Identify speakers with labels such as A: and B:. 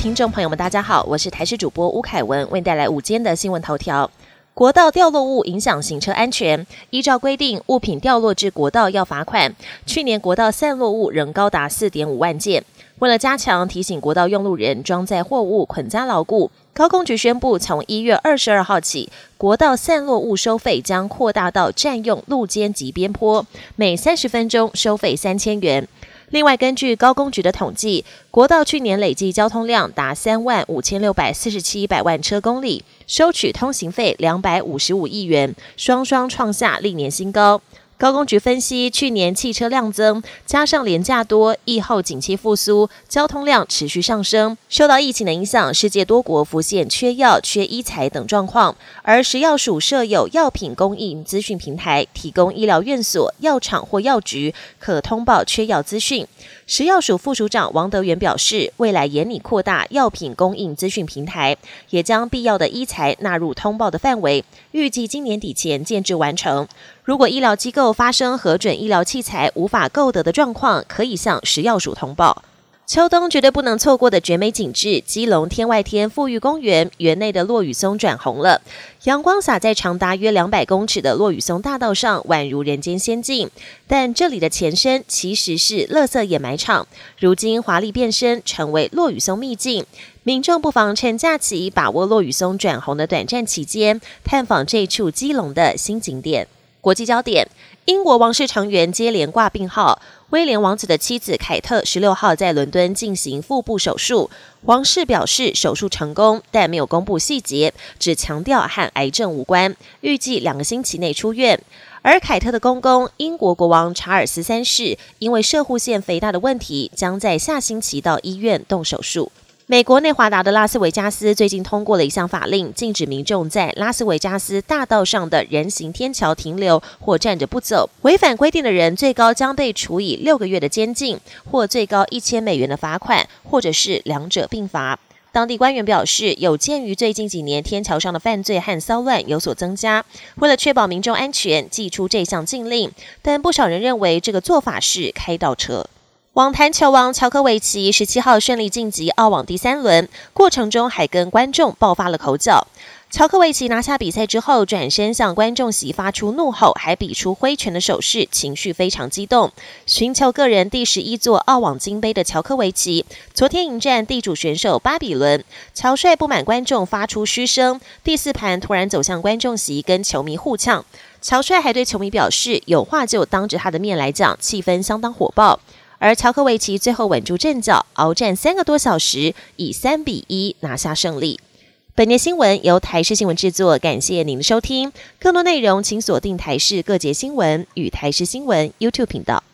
A: 听众朋友们，大家好，我是台视主播吴凯文，为您带来午间的新闻头条。国道掉落物影响行车安全，依照规定，物品掉落至国道要罚款。去年国道散落物仍高达四点五万件。为了加强提醒国道用路人装载货物捆扎牢固，高工局宣布，从一月二十二号起，国道散落物收费将扩大到占用路肩及边坡，每三十分钟收费三千元。另外，根据高工局的统计，国道去年累计交通量达三万五千六百四十七百万车公里，收取通行费两百五十五亿元，双双创下历年新高。高工局分析，去年汽车量增，加上廉价多，疫后景气复苏，交通量持续上升。受到疫情的影响，世界多国浮现缺药、缺医材等状况。而食药署设有药品供应资讯平台，提供医疗院所、药厂或药局可通报缺药资讯。食药署副署长王德元表示，未来严拟扩大药品供应资讯平台，也将必要的医材纳入通报的范围，预计今年底前建制完成。如果医疗机构发生核准医疗器材无法购得的状况，可以向食药署通报。秋冬绝对不能错过的绝美景致——基隆天外天富裕公园园内的落羽松转红了，阳光洒在长达约两百公尺的落羽松大道上，宛如人间仙境。但这里的前身其实是垃圾掩埋场，如今华丽变身，成为落羽松秘境。民众不妨趁假期，把握落羽松转红的短暂期间，探访这处基隆的新景点。国际焦点：英国王室成员接连挂病号。威廉王子的妻子凯特十六号在伦敦进行腹部手术，王室表示手术成功，但没有公布细节，只强调和癌症无关，预计两个星期内出院。而凯特的公公英国国王查尔斯三世因为射护腺肥大的问题，将在下星期到医院动手术。美国内华达的拉斯维加斯最近通过了一项法令，禁止民众在拉斯维加斯大道上的人行天桥停留或站着不走。违反规定的人，最高将被处以六个月的监禁，或最高一千美元的罚款，或者是两者并罚。当地官员表示，有鉴于最近几年天桥上的犯罪和骚乱有所增加，为了确保民众安全，寄出这项禁令。但不少人认为这个做法是开倒车。网坛球王乔科维奇十七号顺利晋级澳网第三轮，过程中还跟观众爆发了口角。乔科维奇拿下比赛之后，转身向观众席发出怒吼，还比出挥拳的手势，情绪非常激动。寻求个人第十一座澳网金杯的乔科维奇，昨天迎战地主选手巴比伦，乔帅不满观众发出嘘声，第四盘突然走向观众席跟球迷互呛。乔帅还对球迷表示，有话就当着他的面来讲，气氛相当火爆。而乔科维奇最后稳住阵脚，鏖战三个多小时，以三比一拿下胜利。本节新闻由台视新闻制作，感谢您的收听。更多内容请锁定台视各节新闻与台视新闻 YouTube 频道。